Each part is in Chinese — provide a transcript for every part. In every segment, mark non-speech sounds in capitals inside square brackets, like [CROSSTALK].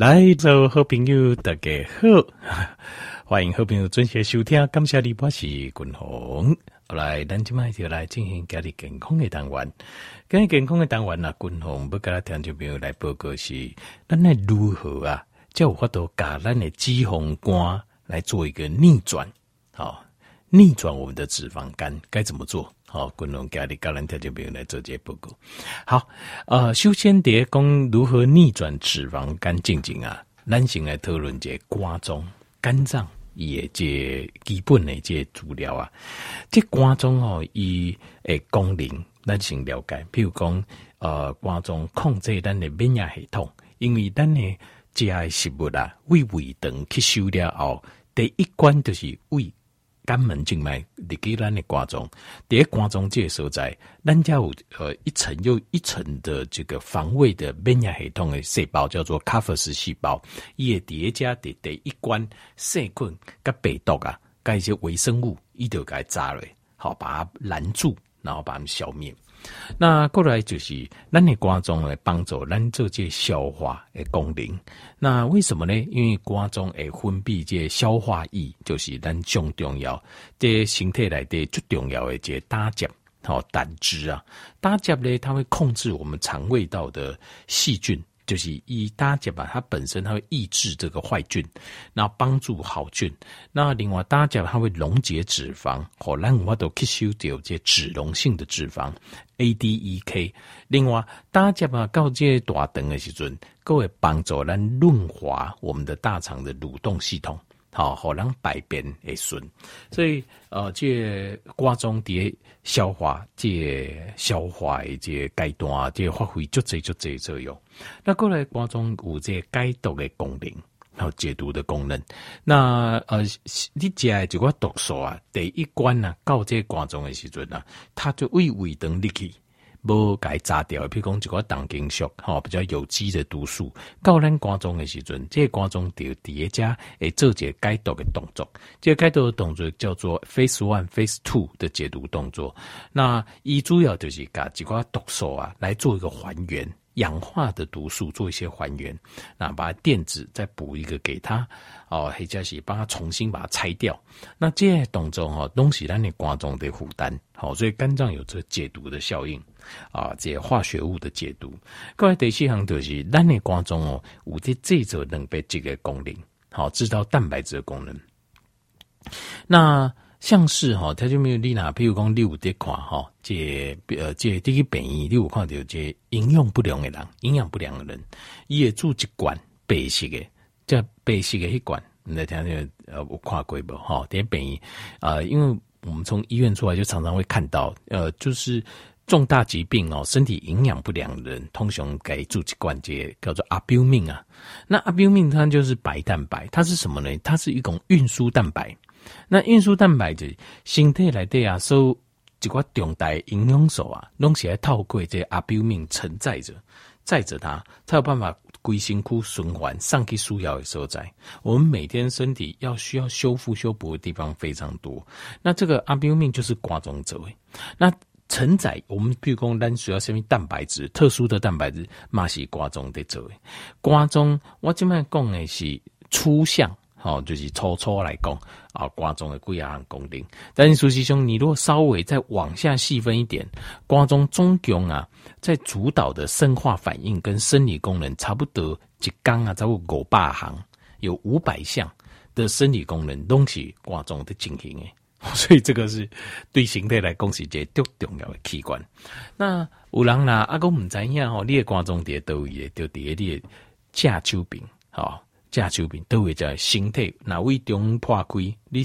来，做好朋友，大家好，欢迎好朋友准时收听。感谢你，我是君鸿。来，咱今麦就来进行家里健康的单元。今日健康的单元啊，君鸿不跟他听众朋友来报告是，咱来如何啊，就有法度把咱的脂肪肝来做一个逆转，好，逆转我们的脂肪肝该怎么做？好，君鸿家里家人听众朋友来做这报告。好，呃，首先得讲如何逆转脂肪肝进程啊，咱先来讨论这肝脏、肝脏也这基本的这资料啊。这肝脏哦，伊诶功能咱先了解，譬如讲，呃，肝脏控制咱的免疫系统，因为咱的食的食物啊，胃胃肠吸收了后，第一关就是胃。肝门静脉你给咱的肝脏，第一肝脏这个所在，咱家有呃一层又一层的这个防卫的免疫系统的细胞，叫做卡弗斯细胞，伊会叠加的第一关细菌跟病毒啊，跟一些微生物，伊就该炸了，好把它拦住，然后把它们消灭。那过来就是咱的肝脏来帮助咱做这消化的功能。那为什么呢？因为肝脏会分泌这消化液，就是咱最重要，这身体来的最重要的这胆汁，好胆汁啊，胆汁呢，它会控制我们肠胃道的细菌。就是以大家吧它本身它会抑制这个坏菌，那帮助好菌。那另外大家它会溶解脂肪，好让我们都吸收掉这脂溶性的脂肪 A D E K。另外大家把告诫大肠的时阵，各位帮助咱润滑我们的大肠的蠕动系统。好，好让排便会顺，所以呃，这肝脏的消化，这消化的这阶段，这发挥足侪足侪作用。那过来肝脏有这解毒的功能，还有解毒的功能。那呃，你食这个毒素啊，第一关啊，到这肝脏的时阵啊，它就胃胃肠入去。无该炸掉，譬如讲一个重金属，吼比较有机的毒素，到咱肝脏的时阵，这个肝脏就叠加会做一个解毒的动作。这个解毒的动作叫做 face One、face Two 的解毒动作。那伊主要就是甲一个毒素啊来做一个还原。氧化的毒素做一些还原，那把电子再补一个给他，哦，或者是帮他重新把它拆掉。那这些动作哈，东西让你肝脏的负担，好，所以肝脏有这解毒的效应啊，这些化学物的解毒。各位第四行就是让你肝脏哦，有这这种能被这个功能，好，制造蛋白质的功能。那像是哈，他就没有你哪，比如讲你有在看哈，这呃这第一病医，你有看到这营养不良的人，营养不良的人，伊会煮一罐白色的，这白色的一罐，你来听听呃，我看过不哈？第一病医啊，因为我们从医院出来就常常会看到，呃，就是重大疾病哦，身体营养不良的人，通常给住一罐这叫做阿标命啊。那阿标命它就是白蛋白，它是什么呢？它是一种运输蛋白。那运输蛋白质，身体内底啊，受一个重大营养素啊，拢是来透过这阿表命承载着，载着它，才有办法归身躯循环上去需要的所在。我们每天身体要需要修复修补的地方非常多，那这个阿表命就是肝中做的。那承载我们比如讲，咱需要什么蛋白质，特殊的蛋白质，嘛是肝脏在做的。肝中我这边讲的是粗相。好，就是粗粗来讲啊，肝脏的几项功能。但是实际上，你如果稍微再往下细分一点，肝脏总共啊，在主导的生化反应跟生理功能，差不多一缸啊，差不多五百项，有五百项的生理功能东西，肝脏的进行诶。[LAUGHS] 所以这个是对形态来讲是一个最重要的器官。那有人啦，阿公唔知影吼，你的肝脏在倒位诶，就伫你的架丘边，好。架丘边都会在身体，那为中破开，你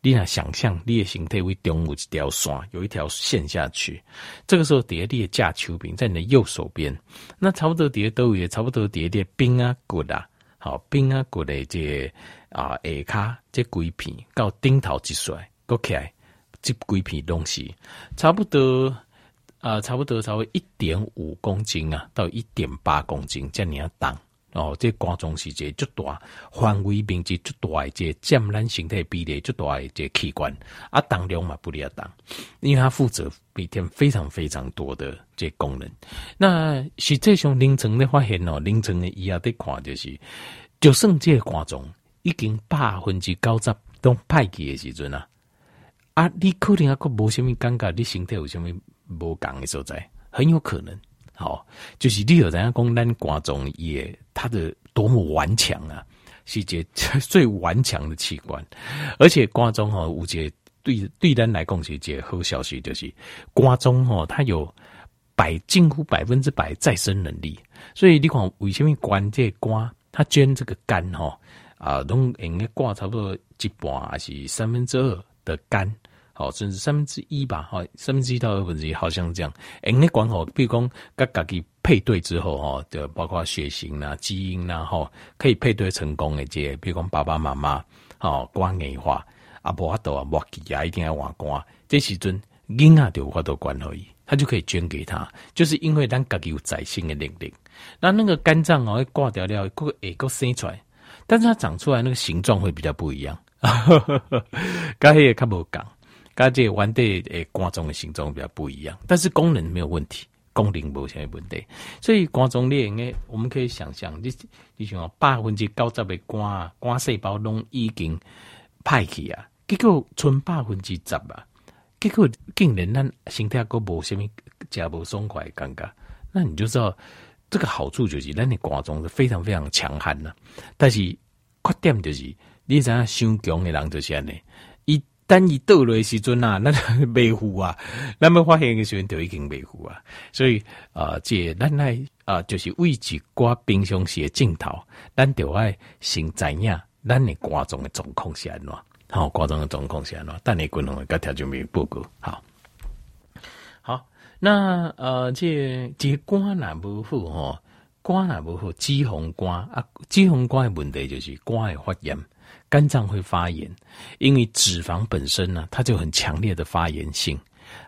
你若想象你的身体为中有一条线，有一条线下去。这个时候，底下你的架丘边在你的右手边，那差不多底下都有，差不多底下冰啊骨啊，好冰啊骨的这啊下骹这几片到顶头一甩，搁起来这几片东西，差不多啊，差不多差不多一点五公斤啊，到一点八公斤，这样你要当。哦，这肝脏是一个足大范围面积足大的这占咱身体比例足大的这器官，啊，当量嘛不离啊当，因为它负责每天非常非常多的这功能。那实际上临床的发现哦，临床的医学的看就是，就算这个肝脏已经百分之九十都歹去的时阵啊，啊，你可能还阁无虾米感觉，你身体有虾米无共的所在，很有可能。好，就是你有人家讲，咱肝脏也它的多么顽强啊，是一个 [LAUGHS] 最顽强的器官。而且瓜中哈，有一个对对人来讲是一个好消息，就是瓜中哈，它有百近乎百分之百再生能力。所以你看，为什么关这瓜，它捐这个肝哈啊，拢应该挂差不多一半还是三分之二的肝。好，甚至三分之一吧，好，三分之一到二分之一，好像这样。哎，那管好，比如讲，跟家己配对之后，哈，就包括血型啦、基因啦，哈，可以配对成功的这，比如讲爸爸妈妈，好，肝硬化，阿婆阿豆啊，莫记啊，一定要换肝，这时阵婴儿就法度管而已，他就可以捐给他，就是因为咱自己有再生的能力。那那个肝脏哦，挂掉了，个会个生出来，但是它长出来那个形状会比较不一样，刚才也看不讲。跟这原地诶肝脏的形状比较不一样，但是功能没有问题，功能没什么问题。所以肝脏里面，我们可以想象，你你像百分之九十的肝肝细胞拢已经歹去啊，结果剩百分之十啊，结果竟然咱身体还无什么加无爽快的感觉，那你就知道这个好处就是咱的肝脏是非常非常强悍的，但是缺点就是你知影伤强的人就是安尼。等伊倒落时阵啊，那维护啊，咱们发现的时阵就已经维护啊，所以啊，这咱来啊，就是为一寡平常时的镜头，咱就爱先知影咱的肝脏的状况是安怎，好，肝脏的状况是安怎，等你共同个条件没有报告，好，好，那呃，这这肝若不好吼，肝若不好，脂肪肝啊，脂肪肝的问题就是肝会发炎。肝脏会发炎，因为脂肪本身呢，它就很强烈的发炎性。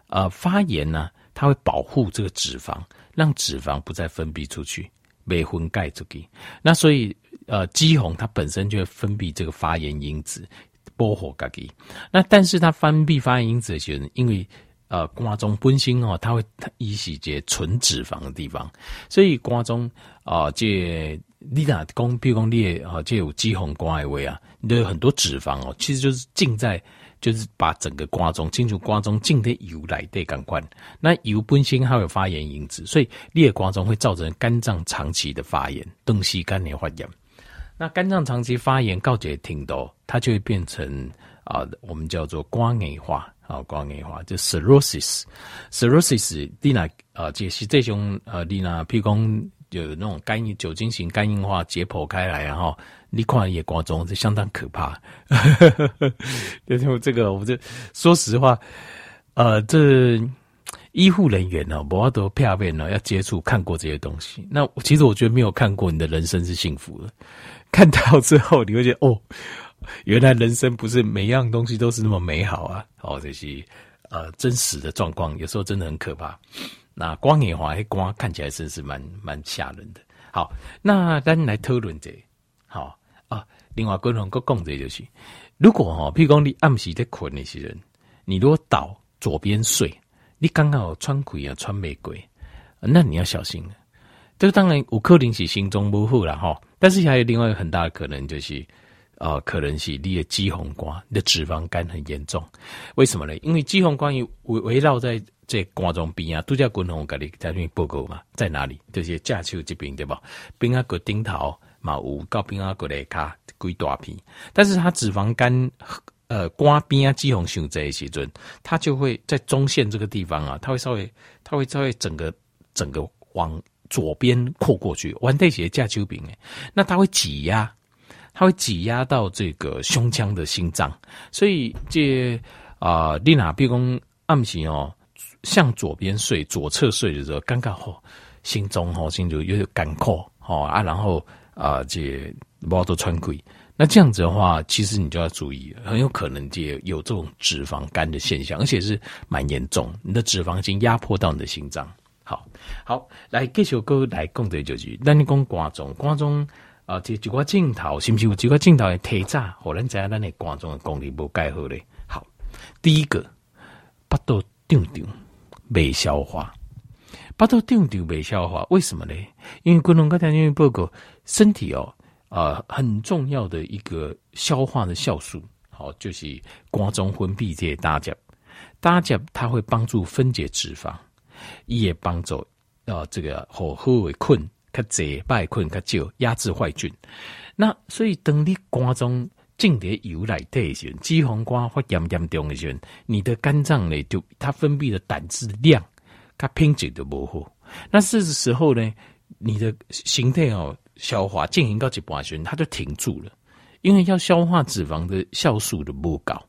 呃，发炎呢，它会保护这个脂肪，让脂肪不再分泌出去，被分解出去。那所以，呃，肌红它本身就会分泌这个发炎因子，保护自己。那但是它分泌发炎因子的时候，因为呃，瓜中本身哦，它会它依是这纯脂肪的地方，所以瓜中啊、这。你那讲，比如讲你啊，就有脂肪肝的位啊，你都有很多脂肪哦，其实就是浸在，就是把整个肝中清除肝中浸的油来对感官。那油本身还有发炎因子，所以你的肝中会造成肝脏长期的发炎，东西肝炎发炎。那肝脏长期发炎，告诫挺多，它就会变成啊，我们叫做肝硬化啊，肝硬化就 cirrhosis，cirrhosis，你那啊，就是这种呃，你那譬如讲。有那种肝硬酒精型肝硬化解剖开来，然后你看也光中，这相当可怕。就这个，我这说实话，呃，这医护人员呢，我都片面呢要接触看过这些东西。那其实我觉得没有看过，你的人生是幸福的。[LAUGHS] 看到之后，你会觉得哦，原来人生不是每样东西都是那么美好啊！哦，这些呃真实的状况，有时候真的很可怕。那光眼花，光看起来真是蛮蛮吓人的。好，那咱来讨论这，好啊。另外，共同个讲这就是，如果哈，譬如讲你暗时在困那些人，你如果倒左边睡，你刚好穿亏啊，穿玫瑰，那你要小心。这个当然有可能是心中不好了哈，但是还有另外一个很大的可能就是，呃，可能是你的肌红瓜，你的脂肪肝很严重。为什么呢？因为肌红瓜围围绕在。这肝脏边啊，度假滚红，给你在那边报告嘛，在哪里？这些架丘这边对吧？边啊个顶头嘛有，到边啊个来卡几大片，但是它脂肪肝呃肝边啊肌红胸这一时阵，它就会在中线这个地方啊，它会稍微它会稍微整个整个往左边扩过去，完这些架丘边诶，那它会挤压，它会挤压到这个胸腔的心脏，所以这啊，你哪比如讲暗时哦。向左边睡，左侧睡的时候，刚刚好，心中吼心就有点干渴，吼啊，然后啊，这包都穿溃，那这样子的话，其实你就要注意，很有可能就有这种脂肪肝的现象，而且是蛮严重，你的脂肪已经压迫到你的心脏。好，好，来继续哥来讲的就是，咱你讲肝脏，肝脏啊，这几个镜头是不是有几个镜头的提早，可能在咱的肝脏的功力不盖好嘞。好，第一个，巴肚胀胀，未消化，巴肚胀胀未消化，为什么呢？因为各种各样因为报告，身体哦，啊、很重要的一个消化的酵素，好，就是肝中分泌这些大甲，大甲它会帮助分解脂肪。也帮助啊，这个好好的困，较济歹困较少，压制坏菌。那所以当你肝中进点油来的时候，脂肪肝发炎严重的时候，你的肝脏呢就它分泌的胆汁量，它品质就不好。那这时候呢，你的形态哦消化进行到一半时，它就停住了，因为要消化脂肪的酵素的不高。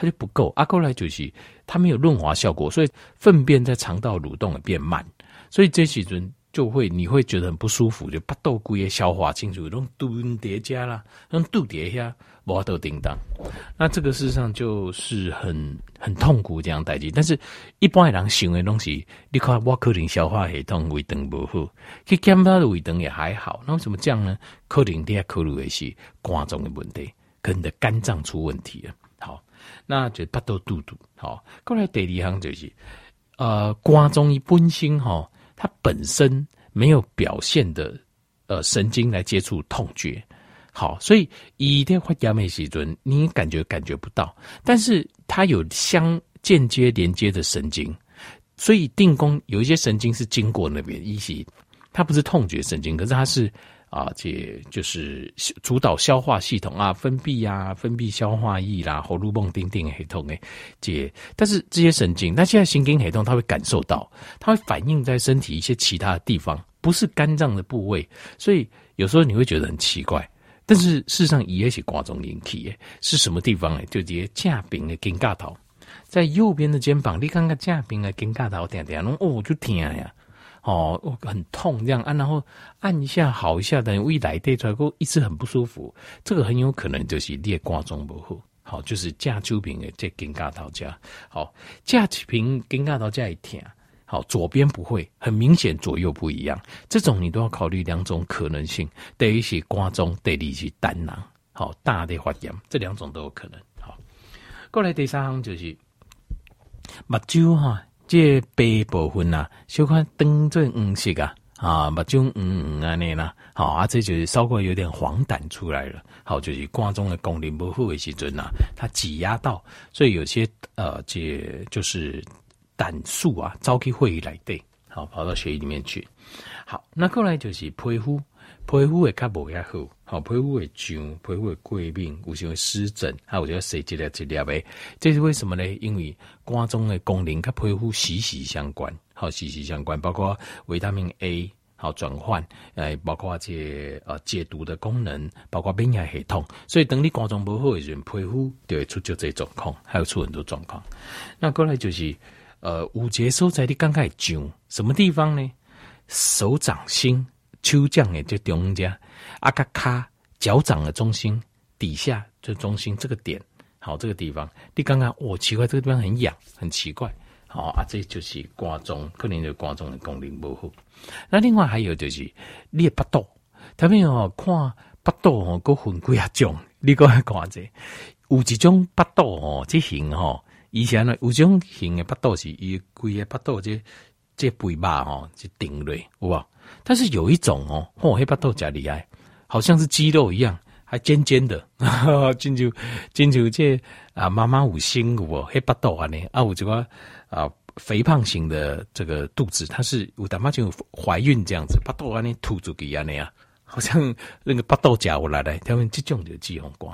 它就不够，阿过来就是它没有润滑效果，所以粪便在肠道蠕动也变慢，所以这几阵就会你会觉得很不舒服，就巴豆骨也消化清楚，用肚叠加啦，用肚叠下无都叮当，那这个事实上就是很很痛苦这样代际。但是一般人想的东西，你看我可能消化系统胃肠不好，去检查的胃肠也还好，那为什么这样呢？可能你要考虑的是肝脏的问题，可能你的肝脏出问题了。好。那就巴肚肚肚，好。过来第二行就是，呃，肝脏一本身哈，它本身没有表现的呃神经来接触痛觉，好，所以一定会压没时准，你感觉感觉不到，但是它有相间接连接的神经，所以定功有一些神经是经过那边，一些它不是痛觉神经，可是它是。啊，这就是主导消化系统啊，分泌啊，分泌消化液啦，喉咙泵丁丁很痛诶，这但是这些神经，那现在神经很痛它会感受到，它会反映在身体一些其他的地方，不是肝脏的部位，所以有时候你会觉得很奇怪，但是事实上也是肝脏引起诶，是什么地方诶？就这些架柄的肩胛头，在右边的肩膀，你看看架柄的肩胛头，点点哦，就疼呀。哦，很痛这样按、啊，然后按一下好一下，等胃来对出来过一直很不舒服，这个很有可能就是裂瓜中不好，好就是架酒瓶的这肩胛头架，好架起瓶肩胛头架一天，好左边不会很明显，左右不一样，这种你都要考虑两种可能性，第一是瓜中，第二是胆囊，好大的发炎，这两种都有可能。好，过来第三行就是目睭哈。这白部分啊，小看灯这黄色啊，啊，目睭嗯嗯安尼啦，好啊，这就是稍微有点黄疸出来了，好，就是瓜中的功能不好的时阵啊，它挤压到，所以有些呃，这就是胆素啊，早期会议来对，好跑到血液里面去，好，那过来就是皮肤。皮肤会较无遐好，好皮肤会痒，皮肤会过敏，有时会湿疹，还有这个细节的这粒的，这是为什么呢？因为肝脏的功能跟皮肤息息相关，好息息相关，包括维他命 A 好转换，诶，包括这呃解毒的功能，包括免疫系统，所以等你肝脏不好的时候，皮肤就会出就这状况，还有出很多状况。那过来就是呃，五节所在你刚开始胀，什么地方呢？手掌心。手掌的，就中间，阿卡卡脚掌的中心底下，就中心这个点，好，这个地方，你刚刚我，奇怪，这个地方很痒，很奇怪，好啊，这就是肝脏，可能就肝脏的功能不好。那另外还有就是，你巴肚，特别哦，看巴肚哦，个分几啊种，你个看者，有一种巴肚哦，这型哦，以前呢，有种型的巴肚是伊规个巴肚这这肥肉哦，是顶类，有无？但是有一种哦，哦，黑巴豆加厉害，好像是鸡肉一样，还尖尖的，[LAUGHS] 进就进就这啊，妈妈五星我黑巴豆啊呢啊，我这个啊肥胖型的这个肚子，它是我大妈就怀孕这样子，巴豆啊呢突出给啊那样，好像那个巴豆夹我来来，他们这种就脂肪肝，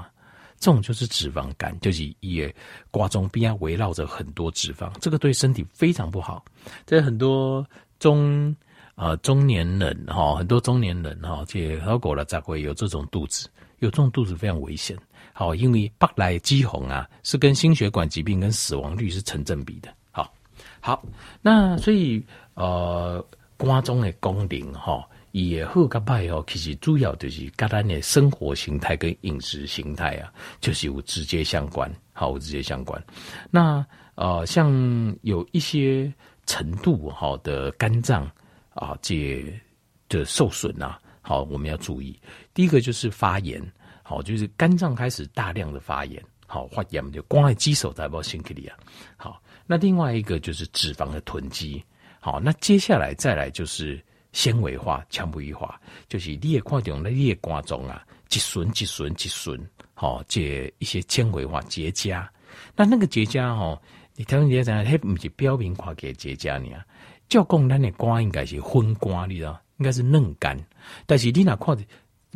这种就是脂肪肝，就是也瓜中边啊围绕着很多脂肪，这个对身体非常不好，在很多中。啊、呃，中年人哈，很多中年人哈，这老狗了才会有这种肚子，有这种肚子非常危险。好，因为白来肌红啊，是跟心血管疾病跟死亡率是成正比的。好，好，那所以呃，瓜中的功能哈，也好甲歹哦，其实主要就是跟咱的生活形态跟饮食形态啊，就是有直接相关，好，有直接相关。那呃，像有一些。程度好的肝脏啊这的受损啊，好，我们要注意。第一个就是发炎，好，就是肝脏开始大量的发炎，好，发炎就光在肌手代表心克里啊，好，那另外一个就是脂肪的囤积，好，那接下来再来就是纤维化、纤维化，就是你也看到那裂瓜中啊，积损、积损、积损，好，这一些纤维化结痂，那那个结痂哈。你听人家讲，迄不是表面看起来结痂呢，照讲咱的肝应该是昏肝，你知道，应该是嫩肝。但是你那看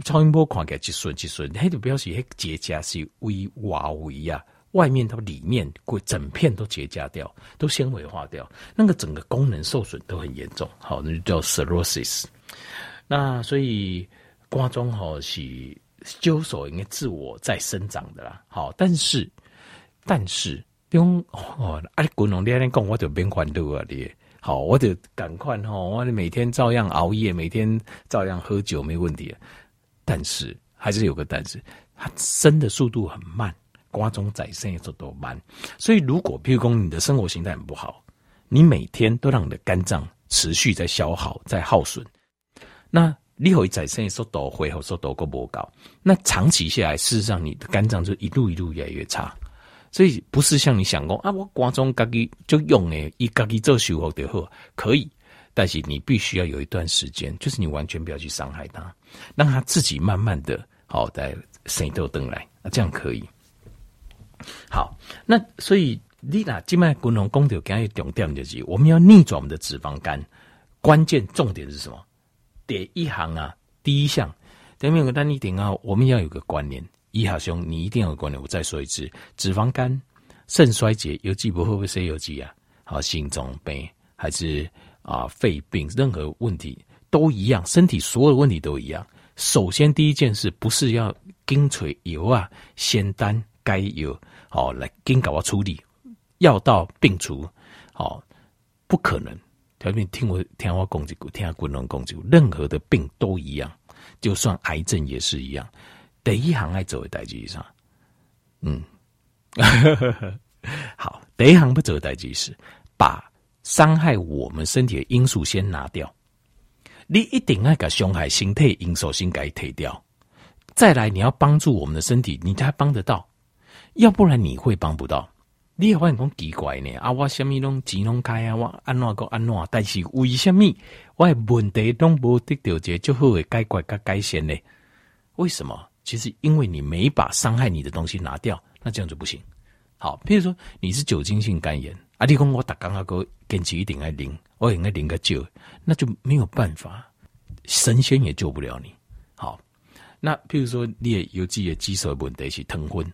超音波看起来一顺一顺，迄就表示迄结痂是微外围啊，外面到里面会整片都结痂掉，都纤维化掉，那个整个功能受损都很严重。好，那就叫 cirrhosis。那所以瓜中吼是揪手应该自我再生长的啦。好，但是但是。用哦，啊！滚龙你安讲，我就变欢乐啊！你好，我就赶快吼，我每天照样熬夜，每天照样喝酒，没问题。但是还是有个但是，它生的速度很慢，瓜中再生也速度慢。所以，如果譬如说你的生活形态很不好，你每天都让你的肝脏持续在消耗、在耗损，那你会再生速度恢复速度够不高？那长期下来，事实上你的肝脏就一路一路越来越差。所以不是像你想过啊，我瓜中自己就用诶，一自己做修复的好可以，但是你必须要有一段时间，就是你完全不要去伤害它，让它自己慢慢的好在生豆灯来啊，这样可以。好，那所以你那静脉功能功德刚才重点就是，我们要逆转我们的脂肪肝，关键重点是什么？第一行啊，第一项，等下有个单一点啊，我们要有个观念。一号兄，你一定要有观念。我再说一次，脂肪肝、肾衰竭、有机不会不会 C 有机啊？好，心脏病还是啊肺病，任何问题都一样，身体所有问题都一样。首先第一件事，不是要跟随油啊、仙丹、该有好来跟搞我处理，药到病除，好不可能。条件听我听我讲几句，听我滚龙讲几句，任何的病都一样，就算癌症也是一样。第一行爱走的代志上，嗯，[LAUGHS] 好，第一行不走的代志是把伤害我们身体的因素先拿掉。你一定要把伤害身体因素先给退掉，再来你要帮助我们的身体，你才帮得到，要不然你会帮不到。你也发现讲奇怪呢，啊，我什么拢钱拢开啊，我安怎个安怎，但是为什么我的问题拢无得到解就好的解决甲改善呢？为什么？其实，因为你没把伤害你的东西拿掉，那这样就不行。好，譬如说你是酒精性肝炎，阿弟公我打刚刚哥跟起一点爱零，我应该零个酒，那就没有办法，神仙也救不了你。好，那譬如说你也有自己的肌肉问题是糖分，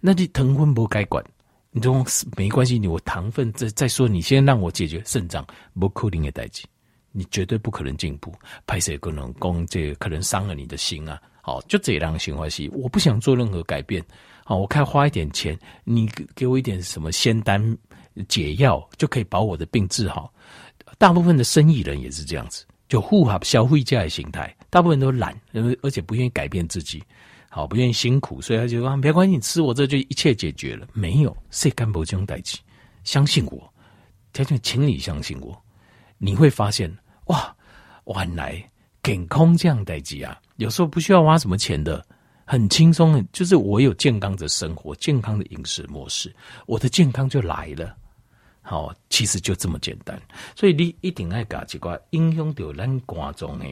那你疼昏不该管，你说没关系，你我糖分再再说，你先让我解决肾脏不可能的代志，你绝对不可能进步，拍摄可能攻这个可能伤了你的心啊。好，就这样行为是，我不想做任何改变。好，我可以花一点钱，你给我一点什么仙丹解药，就可以把我的病治好。大部分的生意人也是这样子，就护好消费者的心态。大部分都懒，而且不愿意改变自己，好，不愿意辛苦，所以他就说没关系，你吃我这就一切解决了。没有，谁干不这种代志？相信我，条件，请你相信我，你会发现哇，原来健康这样代际啊。有时候不需要花什么钱的，很轻松。就是我有健康的生活、健康的饮食模式，我的健康就来了。好，其实就这么简单。所以你一定要搞这个影响到咱肝脏的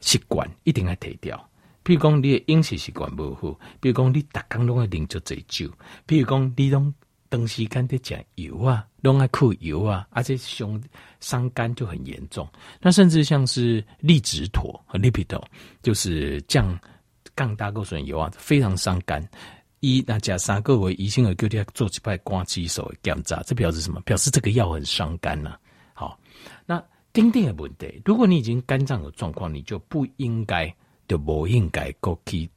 习惯，一定要提掉。譬如讲你的饮食习惯不好，比如讲你大刚拢爱啉足醉酒，譬如讲你拢长时间在吃油啊，拢爱吃油啊，而且伤伤肝就很严重。那甚至像是利质妥和 lipido，就是降降胆固醇油啊，非常伤肝。一那加三个为医生而叫你做几摆肝肌手检查，这表示什么？表示这个药很伤肝呐。好，那丁丁的问题，如果你已经肝脏有状况，你就不应该，就不应该过去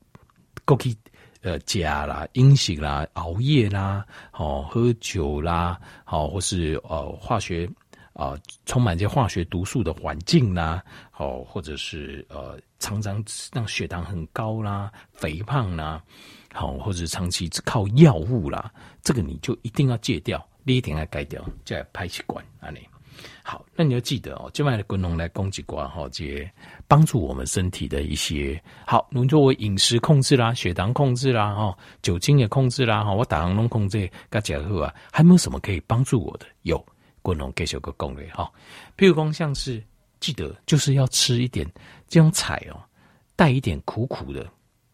过去。呃，加啦，饮食啦，熬夜啦，哦，喝酒啦，好，或是呃，化学啊、呃，充满这些化学毒素的环境啦，好，或者是呃，常常让血糖很高啦，肥胖啦，好，或者长期只靠药物啦，这个你就一定要戒掉，你一定要改掉，再排气管啊你。好，那你要记得哦，今晚的滚龙来攻击瓜哈，这帮助我们身体的一些好，你作为饮食控制啦、血糖控制啦、哈酒精也控制啦、哈我打龙控制，大家好啊，还没有什么可以帮助我的？有滚龙给小个攻略哈，譬如说像是记得就是要吃一点这种菜哦，带一点苦苦的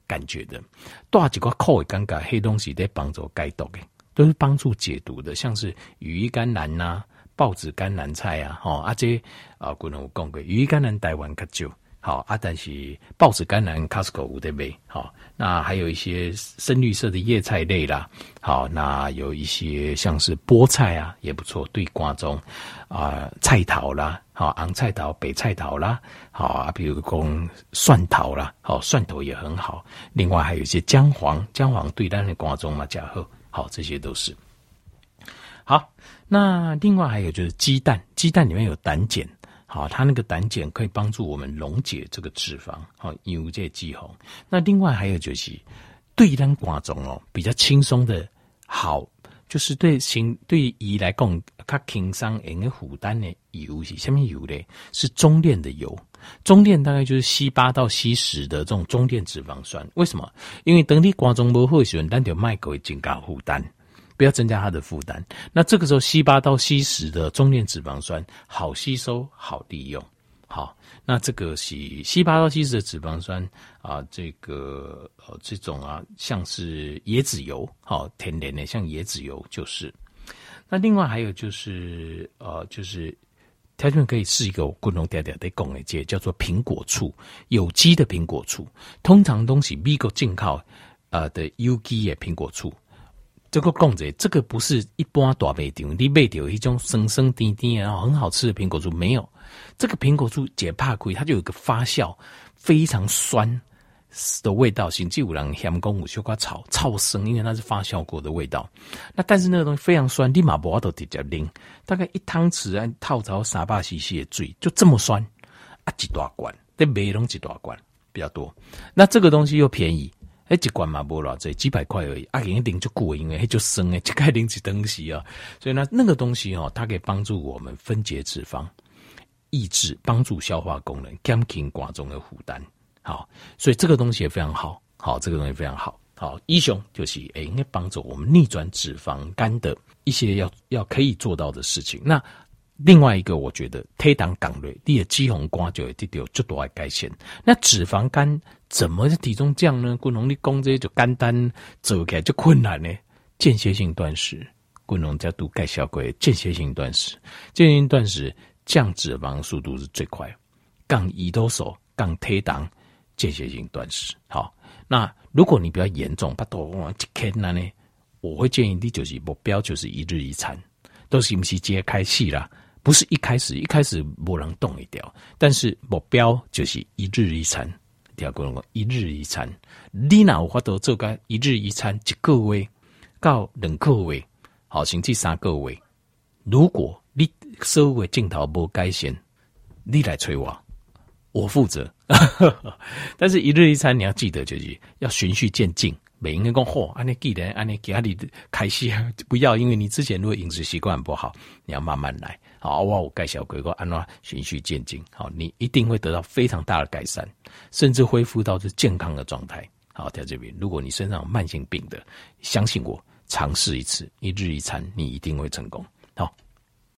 感觉的，多几块口味尴尬黑东西在帮助解毒的，都是帮助解毒的，像是羽衣甘蓝呐、报纸甘蓝菜啊，吼啊这啊，可能有讲过，鱼甘蓝台湾较少，好啊，但是报纸甘蓝 Costco 有得卖，好，那还有一些深绿色的叶菜类啦，好，那有一些像是菠菜啊，也不错，对瓜中啊菜桃啦，好，昂菜桃北菜桃啦，好啊，比如讲蒜桃啦，好，蒜头也很好，另外还有一些姜黄，姜黄对咱的瓜中嘛较好，好，这些都是。好，那另外还有就是鸡蛋，鸡蛋里面有胆碱，好，它那个胆碱可以帮助我们溶解这个脂肪，好，有这肌红。那另外还有就是对咱瓜种哦比较轻松的，好，就是对心对胰来讲，它轻松因为负担的油是什么油嘞？是中链的油，中链大概就是 C 八到 C 十的这种中链脂肪酸。为什么？因为等你瓜种不好的时候，咱就卖会增加负担。不要增加它的负担。那这个时候，C 八到 C 十的中链脂肪酸好吸收、好利用。好，那这个是 C 八到 C 十的脂肪酸啊，这个呃这种啊，像是椰子油，好甜甜的，像椰子油就是。那另外还有就是呃，就是条件可以试一个共同点点的共一节，叫做苹果醋，有机的苹果醋。通常东西美国进口呃的有机的苹果醋。这个讲者，这个不是一般大卖场，你买到一种酸酸甜甜然后很好吃的苹果醋，没有。这个苹果醋解怕亏，它就有个发酵非常酸的味道，甚至有人嫌讲有小可草草生，因为它是发酵过的味道。那但是那个东西非常酸，立马不要都直接啉，大概一汤匙啊套槽三百 CC 的水，就这么酸啊，几大罐，得买拢几大罐比较多。那这个东西又便宜。哎，一罐嘛不了，这几百块而已。啊，给你就贵，因为就生诶，就该领起东西啊。所以呢，那个东西哦，它可以帮助我们分解脂肪，抑制、帮助消化功能，减轻寡中的负担。好，所以这个东西也非常好。好，这个东西非常好。好，医生就是诶，应该帮助我们逆转脂肪肝的一些要要可以做到的事情。那。另外一个，我觉得推挡港瑞，你的肌红瓜就会得到最多的改善。那脂肪肝怎么体重降呢？滚龙的工这就简单走起来就困难呢。间歇性断食，滚龙在读钙小鬼间歇性断食，间歇性断食降脂肪速度是最快。杠胰岛素，杠推挡，间歇性断食。好，那如果你比较严重，不多一天呢，我会建议你就是目标就是一日一餐，都是不是揭开戏啦。不是一开始，一开始不能动一条，但是目标就是一日一餐。一日一餐，你哪有法度做个一日一餐一个月到两个月，好，甚至三个月。如果你所有的镜头无改善，你来催我，我负责。但是，一日一餐你要记得，就是要循序渐进。每应该讲嚯，安尼记得，安尼其他的开始不要，因为你之前如果饮食习惯不好，你要慢慢来。好，我我介绍几个，按照循序渐进，好，你一定会得到非常大的改善，甚至恢复到是健康的状态。好，在这边，如果你身上有慢性病的，相信我，尝试一次一日一餐，你一定会成功。好，